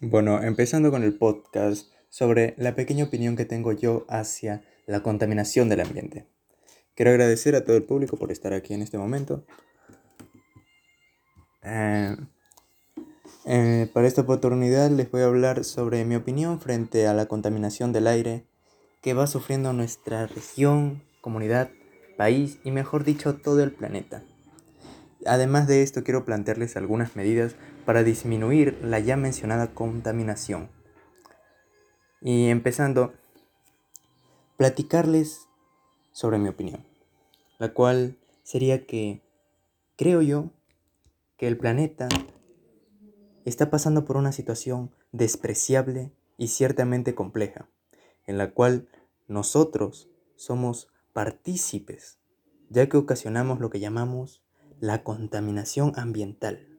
Bueno, empezando con el podcast sobre la pequeña opinión que tengo yo hacia la contaminación del ambiente. Quiero agradecer a todo el público por estar aquí en este momento. Eh, eh, para esta oportunidad les voy a hablar sobre mi opinión frente a la contaminación del aire que va sufriendo nuestra región, comunidad, país y mejor dicho todo el planeta. Además de esto quiero plantearles algunas medidas para disminuir la ya mencionada contaminación. Y empezando, platicarles sobre mi opinión, la cual sería que creo yo que el planeta está pasando por una situación despreciable y ciertamente compleja, en la cual nosotros somos partícipes, ya que ocasionamos lo que llamamos la contaminación ambiental,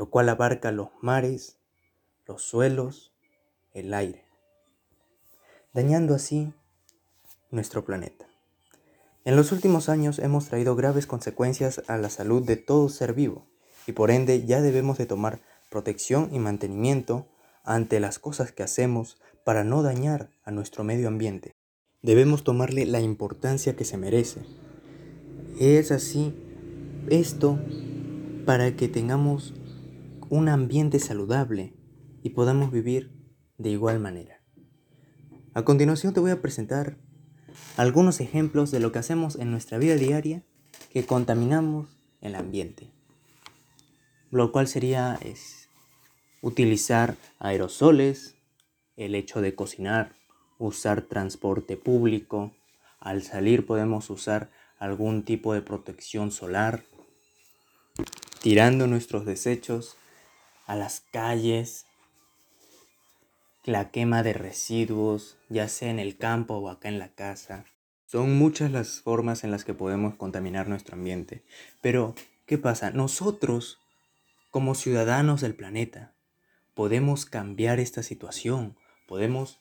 lo cual abarca los mares, los suelos, el aire, dañando así nuestro planeta. En los últimos años hemos traído graves consecuencias a la salud de todo ser vivo y por ende ya debemos de tomar protección y mantenimiento ante las cosas que hacemos para no dañar a nuestro medio ambiente. Debemos tomarle la importancia que se merece. Es así esto para que tengamos un ambiente saludable y podamos vivir de igual manera. A continuación te voy a presentar algunos ejemplos de lo que hacemos en nuestra vida diaria que contaminamos el ambiente. Lo cual sería es, utilizar aerosoles, el hecho de cocinar, usar transporte público, al salir podemos usar algún tipo de protección solar, tirando nuestros desechos a las calles, la quema de residuos, ya sea en el campo o acá en la casa. Son muchas las formas en las que podemos contaminar nuestro ambiente. Pero, ¿qué pasa? Nosotros, como ciudadanos del planeta, podemos cambiar esta situación, podemos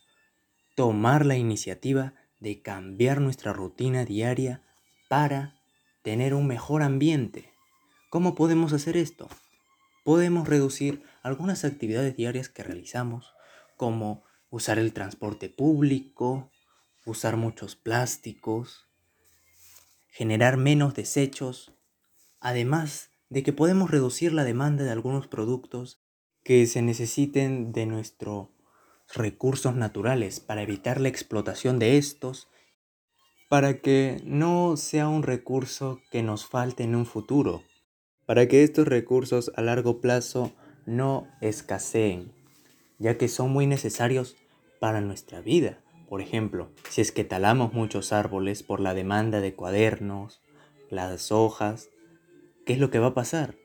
tomar la iniciativa de cambiar nuestra rutina diaria para tener un mejor ambiente. ¿Cómo podemos hacer esto? Podemos reducir algunas actividades diarias que realizamos, como usar el transporte público, usar muchos plásticos, generar menos desechos, además de que podemos reducir la demanda de algunos productos que se necesiten de nuestros recursos naturales para evitar la explotación de estos para que no sea un recurso que nos falte en un futuro, para que estos recursos a largo plazo no escaseen, ya que son muy necesarios para nuestra vida. Por ejemplo, si es que talamos muchos árboles por la demanda de cuadernos, las hojas, ¿qué es lo que va a pasar?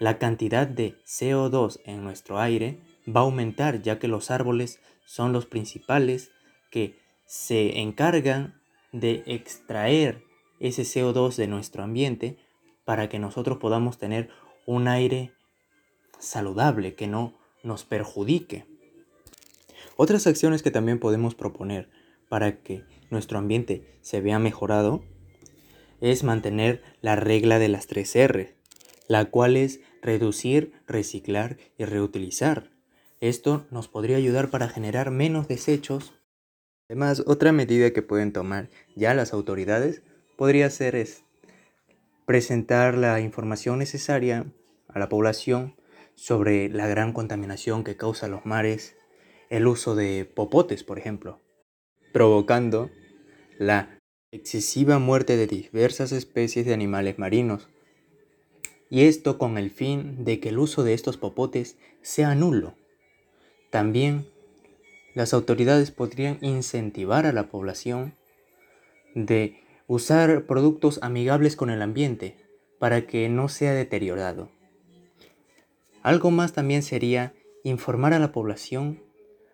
La cantidad de CO2 en nuestro aire va a aumentar ya que los árboles son los principales que se encargan de extraer ese CO2 de nuestro ambiente para que nosotros podamos tener un aire saludable, que no nos perjudique. Otras acciones que también podemos proponer para que nuestro ambiente se vea mejorado es mantener la regla de las tres R, la cual es reducir, reciclar y reutilizar. Esto nos podría ayudar para generar menos desechos Además, otra medida que pueden tomar ya las autoridades podría ser es presentar la información necesaria a la población sobre la gran contaminación que causa los mares, el uso de popotes, por ejemplo, provocando la excesiva muerte de diversas especies de animales marinos. Y esto con el fin de que el uso de estos popotes sea nulo. También las autoridades podrían incentivar a la población de usar productos amigables con el ambiente para que no sea deteriorado. Algo más también sería informar a la población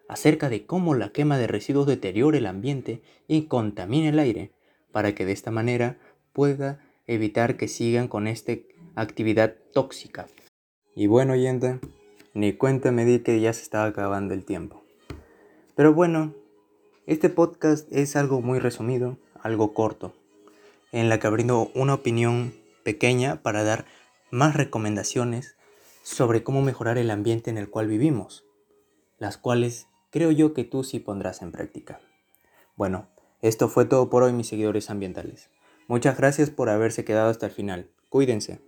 acerca de cómo la quema de residuos deteriora el ambiente y contamina el aire, para que de esta manera pueda evitar que sigan con esta actividad tóxica. Y bueno, oyente, ni cuenta me di que ya se estaba acabando el tiempo. Pero bueno, este podcast es algo muy resumido, algo corto, en la que abriendo una opinión pequeña para dar más recomendaciones sobre cómo mejorar el ambiente en el cual vivimos. las cuales creo yo que tú sí pondrás en práctica. Bueno, esto fue todo por hoy mis seguidores ambientales. Muchas gracias por haberse quedado hasta el final. Cuídense.